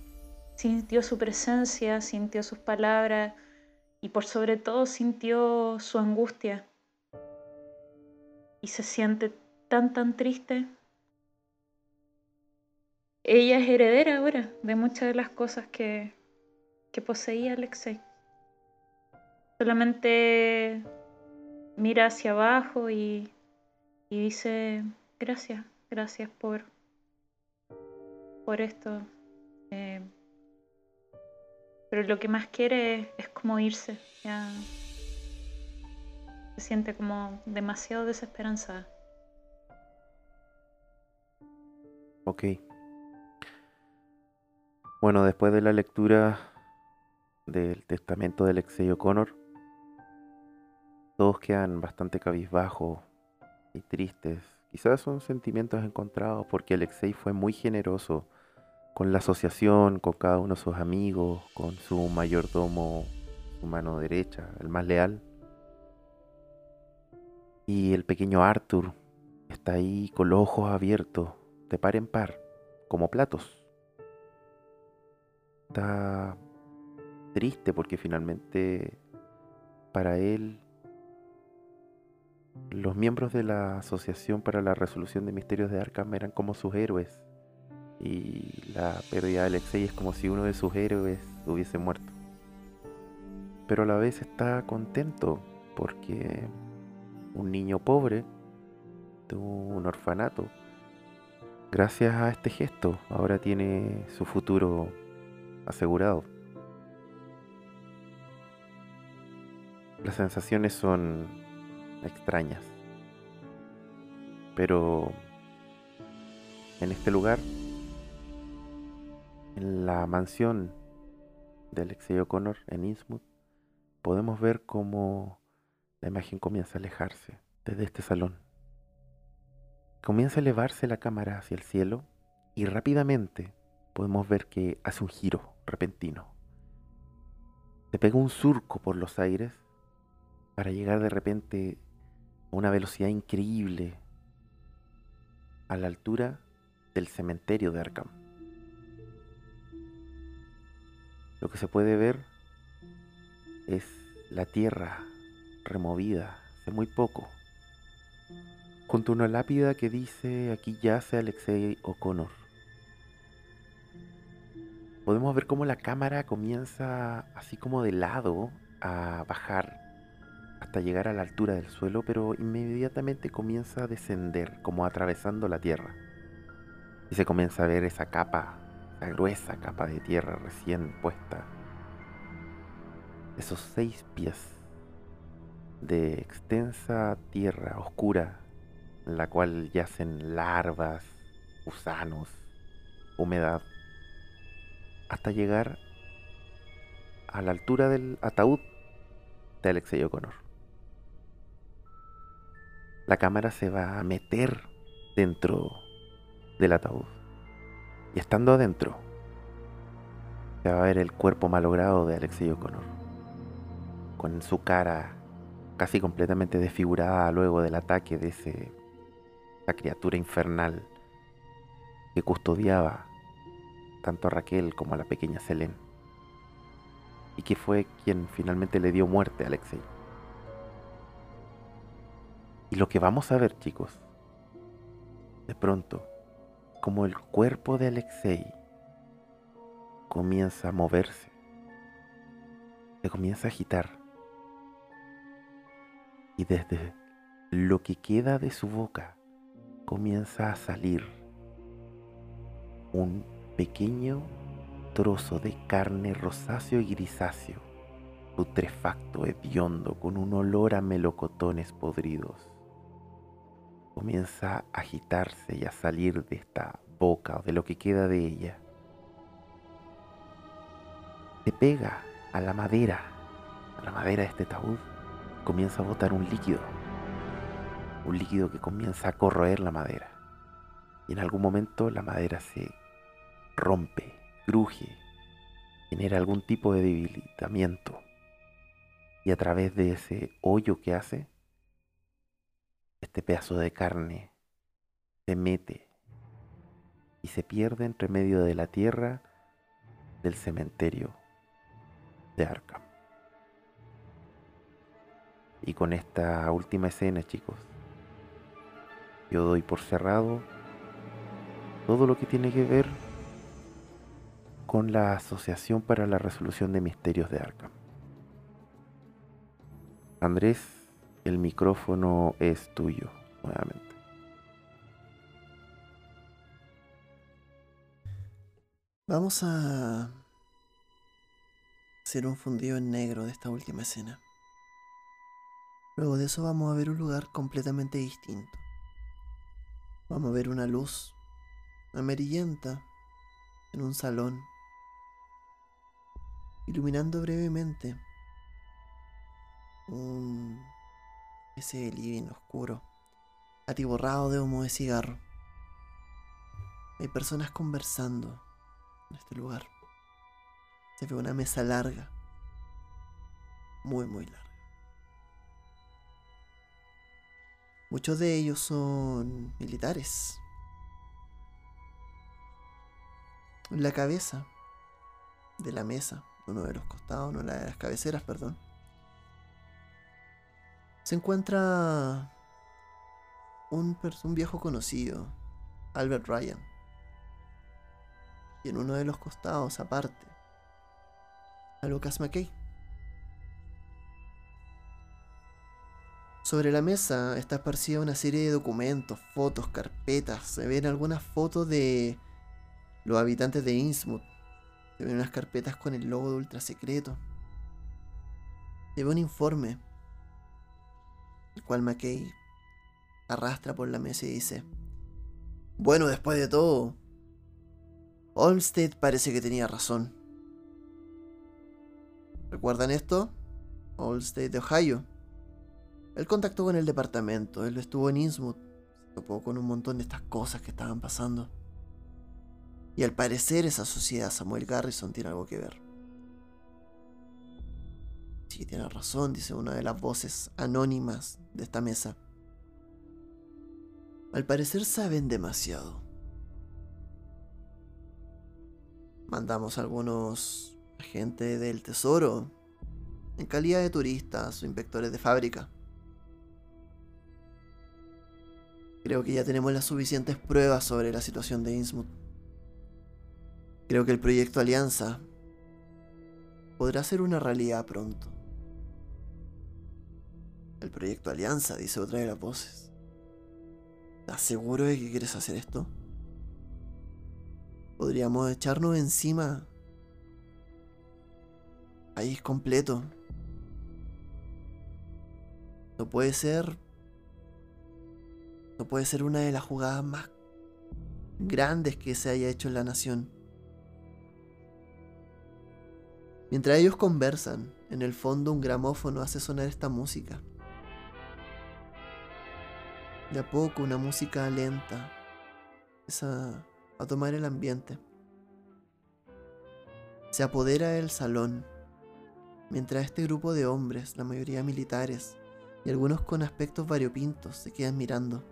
sintió su presencia, sintió sus palabras y por sobre todo sintió su angustia. Y se siente tan, tan triste. Ella es heredera ahora de muchas de las cosas que, que poseía Alexei. Solamente mira hacia abajo y, y dice, gracias, gracias por, por esto. Eh, pero lo que más quiere es, es como irse. Ya se siente como demasiado desesperanzada. Ok. Bueno, después de la lectura del testamento del Alexei O'Connor, todos quedan bastante cabizbajos y tristes. Quizás son sentimientos encontrados porque Alexei fue muy generoso con la asociación, con cada uno de sus amigos, con su mayordomo, su mano derecha, el más leal. Y el pequeño Arthur está ahí con los ojos abiertos, de par en par, como platos. Está triste porque finalmente para él, los miembros de la Asociación para la Resolución de Misterios de Arkham eran como sus héroes. Y la pérdida de Alexei es como si uno de sus héroes hubiese muerto. Pero a la vez está contento porque un niño pobre de un orfanato, gracias a este gesto, ahora tiene su futuro asegurado. Las sensaciones son extrañas. Pero en este lugar, en la mansión de Alexei O'Connor en Innsmouth, podemos ver cómo la imagen comienza a alejarse desde este salón. Comienza a elevarse la cámara hacia el cielo y rápidamente podemos ver que hace un giro repentino. Se pega un surco por los aires para llegar de repente a una velocidad increíble a la altura del cementerio de Arkham. Lo que se puede ver es la tierra removida hace muy poco, junto a una lápida que dice aquí yace Alexei O'Connor. Podemos ver cómo la cámara comienza así como de lado a bajar hasta llegar a la altura del suelo, pero inmediatamente comienza a descender, como atravesando la tierra. Y se comienza a ver esa capa, esa gruesa capa de tierra recién puesta. Esos seis pies de extensa tierra oscura, en la cual yacen larvas, gusanos, humedad, llegar a la altura del ataúd de Alexei O'Connor la cámara se va a meter dentro del ataúd. Y estando adentro, se va a ver el cuerpo malogrado de Alexei O'Connor, con su cara casi completamente desfigurada luego del ataque de ese, esa criatura infernal que custodiaba tanto a Raquel como a la pequeña Selene, y que fue quien finalmente le dio muerte a Alexei. Y lo que vamos a ver, chicos, de pronto, como el cuerpo de Alexei comienza a moverse, se comienza a agitar, y desde lo que queda de su boca comienza a salir un pequeño trozo de carne rosáceo y grisáceo, putrefacto, hediondo, con un olor a melocotones podridos comienza a agitarse y a salir de esta boca o de lo que queda de ella. Se pega a la madera, a la madera de este taúd, comienza a botar un líquido, un líquido que comienza a corroer la madera. Y en algún momento la madera se rompe, cruje, genera algún tipo de debilitamiento. Y a través de ese hoyo que hace, este pedazo de carne se mete y se pierde entre medio de la tierra del cementerio de Arkham. Y con esta última escena, chicos, yo doy por cerrado todo lo que tiene que ver con la Asociación para la Resolución de Misterios de Arkham. Andrés el micrófono es tuyo nuevamente. Vamos a hacer un fundido en negro de esta última escena. Luego de eso vamos a ver un lugar completamente distinto. Vamos a ver una luz amarillenta en un salón, iluminando brevemente un ese living oscuro, atiborrado de humo de cigarro. Hay personas conversando en este lugar. Se ve una mesa larga, muy, muy larga. Muchos de ellos son militares. La cabeza de la mesa, uno de los costados, no la de las cabeceras, perdón, se encuentra un, un viejo conocido, Albert Ryan. Y en uno de los costados, aparte, a Lucas McKay. Sobre la mesa está esparcida una serie de documentos, fotos, carpetas. Se ven algunas fotos de los habitantes de Innsmouth. Se ven unas carpetas con el logo de Ultra Secreto. Se ve un informe, el cual McKay arrastra por la mesa y dice: Bueno, después de todo, Olmsted parece que tenía razón. ¿Recuerdan esto? Olmsted de Ohio. Él contactó con el departamento, él estuvo en Innsmouth, se topó con un montón de estas cosas que estaban pasando. Y al parecer esa sociedad Samuel Garrison tiene algo que ver. Sí, tiene razón, dice una de las voces anónimas de esta mesa. Al parecer saben demasiado. Mandamos algunos agentes del tesoro en calidad de turistas o inspectores de fábrica. Creo que ya tenemos las suficientes pruebas sobre la situación de Innsmouth. Creo que el proyecto Alianza podrá ser una realidad pronto. El proyecto Alianza, dice otra de las voces. ¿Estás seguro de que quieres hacer esto? Podríamos echarnos encima. País completo. No puede ser. No puede ser una de las jugadas más grandes que se haya hecho en la nación. Mientras ellos conversan, en el fondo un gramófono hace sonar esta música. De a poco una música lenta empieza a tomar el ambiente. Se apodera del salón, mientras este grupo de hombres, la mayoría militares y algunos con aspectos variopintos, se quedan mirando.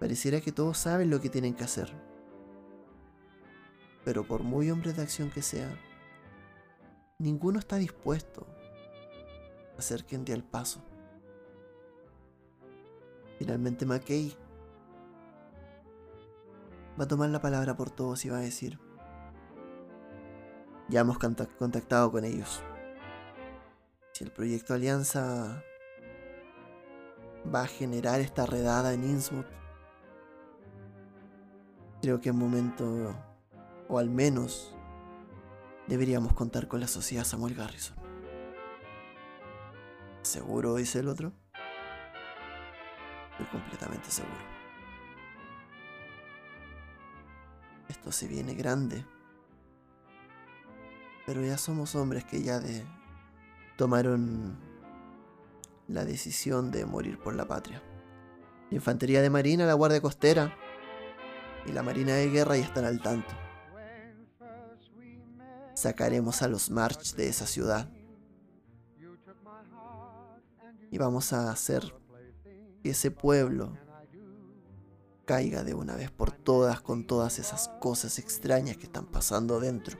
Pareciera que todos saben lo que tienen que hacer. Pero por muy hombres de acción que sean, ninguno está dispuesto a hacer quien dé el paso. Finalmente McKay va a tomar la palabra por todos y va a decir, ya hemos contac- contactado con ellos. Si el proyecto Alianza va a generar esta redada en Innsmouth, creo que es momento, o al menos, deberíamos contar con la sociedad Samuel Garrison. ¿Seguro? dice el otro. Estoy completamente seguro. Esto se viene grande. Pero ya somos hombres que ya de tomaron la decisión de morir por la patria. La infantería de marina, la guardia costera y la marina de guerra ya están al tanto. Sacaremos a los March de esa ciudad y vamos a hacer que ese pueblo caiga de una vez por todas con todas esas cosas extrañas que están pasando dentro.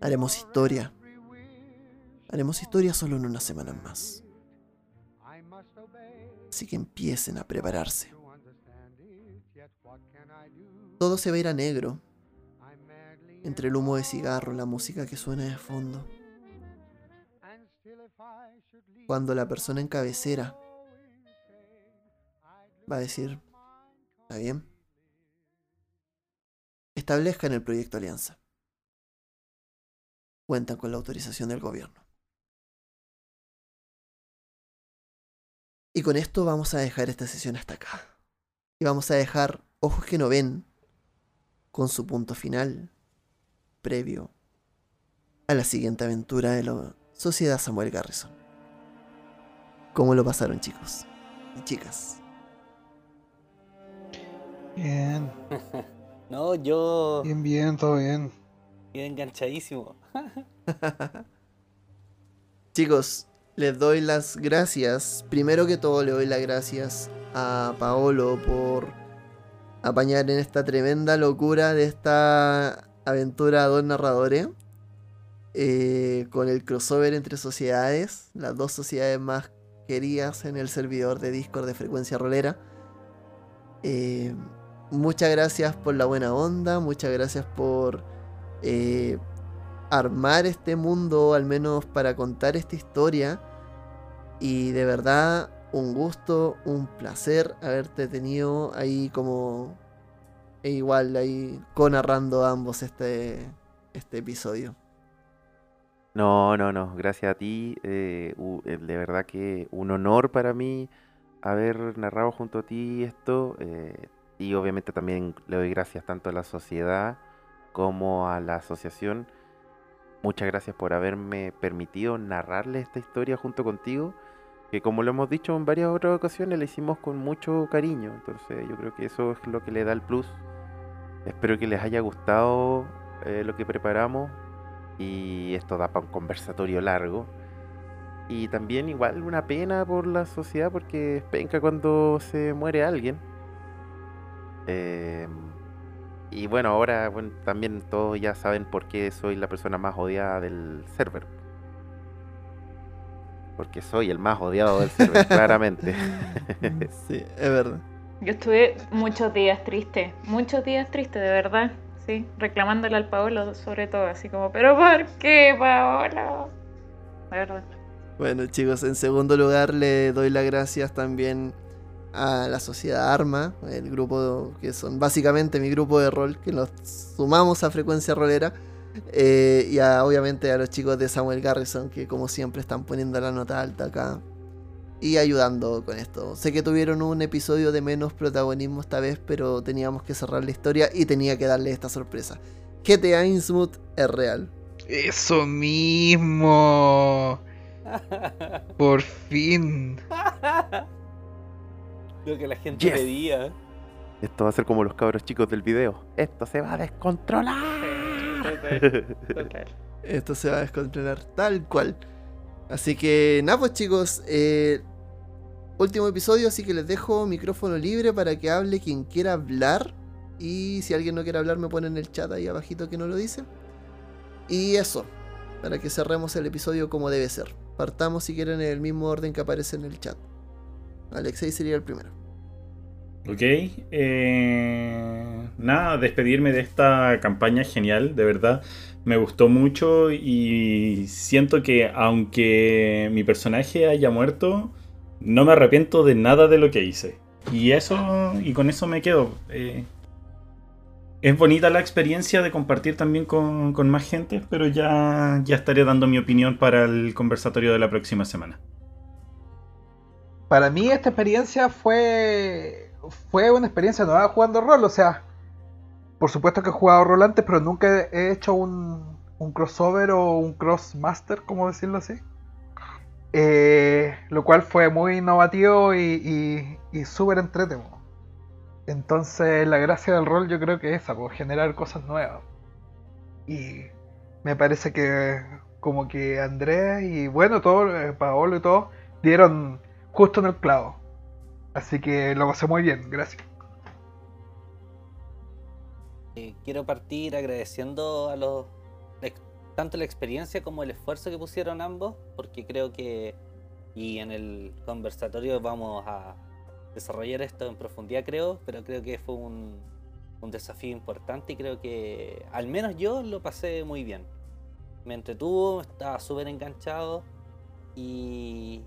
Haremos historia. Haremos historia solo en unas semanas más. Así que empiecen a prepararse. Todo se va a ir a negro. Entre el humo de cigarro, la música que suena de fondo. Cuando la persona en cabecera va a decir, ¿está bien? Establezcan el proyecto Alianza. Cuentan con la autorización del gobierno. Y con esto vamos a dejar esta sesión hasta acá. Y vamos a dejar Ojos que no ven con su punto final previo a la siguiente aventura de la Sociedad Samuel Garrison. ¿Cómo lo pasaron chicos y chicas? Bien, No, yo bien, bien, todo bien. quedé enganchadísimo. Chicos, les doy las gracias. Primero que todo, le doy las gracias a Paolo por apañar en esta tremenda locura de esta aventura dos narradores. eh, con el crossover entre sociedades, las dos sociedades más queridas en el servidor de Discord de Frecuencia Rolera. Eh, muchas gracias por la buena onda, muchas gracias por eh, armar este mundo, al menos para contar esta historia. Y de verdad, un gusto, un placer haberte tenido ahí como e igual ahí co-narrando ambos este, este episodio. No, no, no, gracias a ti. eh, eh, de verdad que un honor para mí haber narrado junto a ti esto. eh, y obviamente también le doy gracias tanto a la sociedad como a la asociación. Muchas gracias por haberme permitido narrarle esta historia junto contigo. Que como lo hemos dicho en varias otras ocasiones, la hicimos con mucho cariño. Entonces yo creo que eso es lo que le da el plus. Espero que les haya gustado eh, lo que preparamos y esto da para un conversatorio largo. Y también igual una pena por la sociedad porque es penca cuando se muere alguien. Eh, y bueno, ahora también todos ya saben por qué soy la persona más odiada del server. Porque soy el más odiado del server, claramente. Sí, es verdad. Yo estuve muchos días triste, muchos días triste, de verdad. Sí, reclamándole al Paolo sobre todo, así como, pero ¿por qué, Paolo? De verdad. Bueno chicos, en segundo lugar le doy las gracias también a la sociedad Arma, el grupo que son básicamente mi grupo de rol, que nos sumamos a frecuencia rolera. Eh, y a, obviamente a los chicos de Samuel Garrison, que como siempre están poniendo la nota alta acá y ayudando con esto. Sé que tuvieron un episodio de menos protagonismo esta vez, pero teníamos que cerrar la historia y tenía que darle esta sorpresa. GTA Innsmouth es real. Eso mismo. Por fin. Lo que la gente Yes. pedía. Esto va a ser como los cabros chicos del video. Esto se va a descontrolar. Total, total. Esto se va a descontrolar tal cual. Así que nada pues chicos, eh, último episodio, así que les dejo micrófono libre para que hable quien quiera hablar. Y si alguien no quiere hablar me pone en el chat ahí abajito que no lo dice. Y eso, para que cerremos el episodio como debe ser. Partamos si quieren en el mismo orden que aparece en el chat. Alexei sería el primero. Ok, eh, nada, despedirme de esta campaña genial, de verdad. Me gustó mucho y siento que aunque mi personaje haya muerto, no me arrepiento de nada de lo que hice. Y eso, y con eso me quedo. Eh, es bonita la experiencia de compartir también con, con más gente, pero ya, ya estaré dando mi opinión para el conversatorio de la próxima semana. Para mí esta experiencia fue fue una experiencia nueva jugando rol, o sea, por supuesto que he jugado rol antes, pero nunca he hecho un, crossover o un crossmaster, como decirlo así. Eh, lo cual fue muy innovativo y, y, súper entretenido. Entonces la gracia del rol yo creo que es esa, pues, generar cosas nuevas. Y me parece que como que Andrés y bueno, todo, eh, Paolo y todo, dieron justo en el clavo. Así que lo pasé muy bien, gracias. Eh, quiero partir agradeciendo a los tanto la experiencia como el esfuerzo que pusieron ambos, porque creo que y en el conversatorio vamos a desarrollar esto en profundidad, creo, pero creo que fue un, un desafío importante y creo que al menos yo lo pasé muy bien. Me entretuvo, estaba súper enganchado y,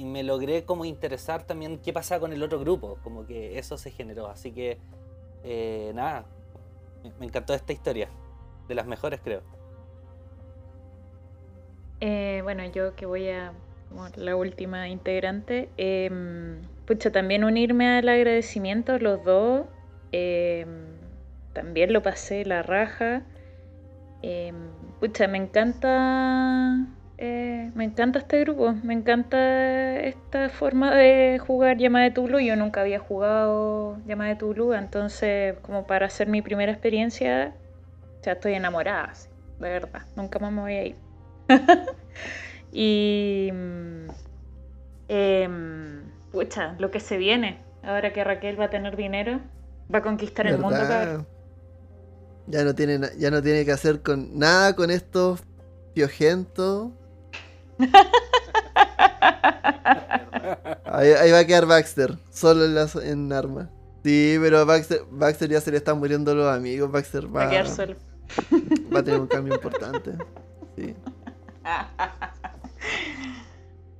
y me logré como interesar también qué pasaba con el otro grupo, como que eso se generó, así que eh, nada, me- encantó esta historia. De las mejores, creo. Eh, bueno, yo que voy a, como la última integrante, em, pucha, también unirme al agradecimiento, los dos. em, también lo pasé la raja. em, pucha, me encanta, eh, me encanta este grupo, me encanta esta forma de jugar Llama de Tulu. Yo nunca había jugado Llama de Tulu, entonces, como para hacer mi primera experiencia, ya estoy enamorada, de verdad, nunca más me voy a ir. y. mm, em, pucha, lo que se viene. Ahora que Raquel va a tener dinero, va a conquistar el mundo, cabrón. Ya no tiene, ya no tiene que hacer con nada con estos piojentos. Ahí, ahí va a quedar Baxter, solo en, en arma. Sí, pero Baxter, Baxter ya se le están muriendo los amigos. Baxter Va va, a quedar solo. va a tener un cambio importante. Sí.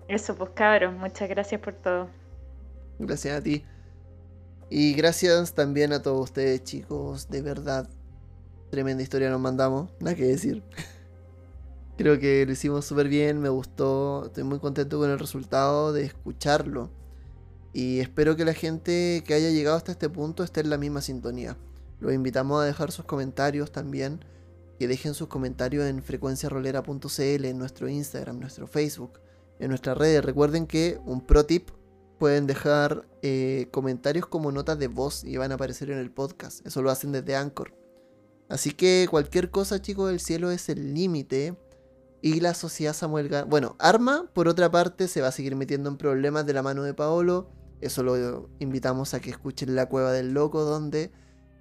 Eso, pues cabros, muchas gracias por todo. Gracias a ti. Y gracias también a todos ustedes, chicos. De verdad. Tremenda historia nos mandamos. Nada que decir. Creo que lo hicimos súper bien. Me gustó. Estoy muy contento con el resultado de escucharlo. Y espero que la gente que haya llegado hasta este punto esté en la misma sintonía. Los invitamos a dejar sus comentarios también. Que dejen sus comentarios en frecuenciarolera.cl, en nuestro Instagram, nuestro Facebook, en nuestras redes. Recuerden que un pro tip pueden dejar eh, comentarios como notas de voz y van a aparecer en el podcast. Eso lo hacen desde Anchor. Así que cualquier cosa, chicos, el cielo es el límite. Y la sociedad Samuel Gar- Bueno, Arma, por otra parte, se va a seguir metiendo en problemas de la mano de Paolo. Eso lo invitamos a que escuchen La Cueva del Loco, donde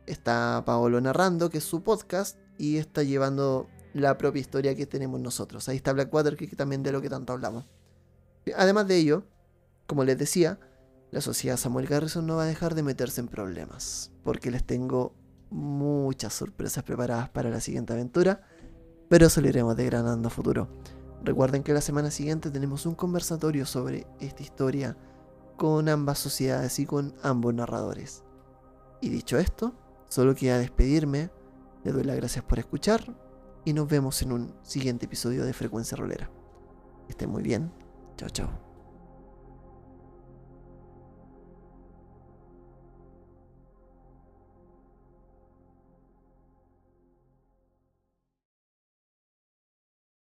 está Paolo narrando, que es su podcast, y está llevando la propia historia que tenemos nosotros. Ahí está Blackwater, que también de lo que tanto hablamos. Además de ello, como les decía, la sociedad Samuel Garrison no va a dejar de meterse en problemas, porque les tengo muchas sorpresas preparadas para la siguiente aventura, pero eso lo iremos desgranando a futuro. Recuerden que la semana siguiente tenemos un conversatorio sobre esta historia con ambas sociedades y con ambos narradores. Y dicho esto, solo queda despedirme, les doy las gracias por escuchar y nos vemos en un siguiente episodio de Frecuencia Rolera. Estén muy bien, chao chao.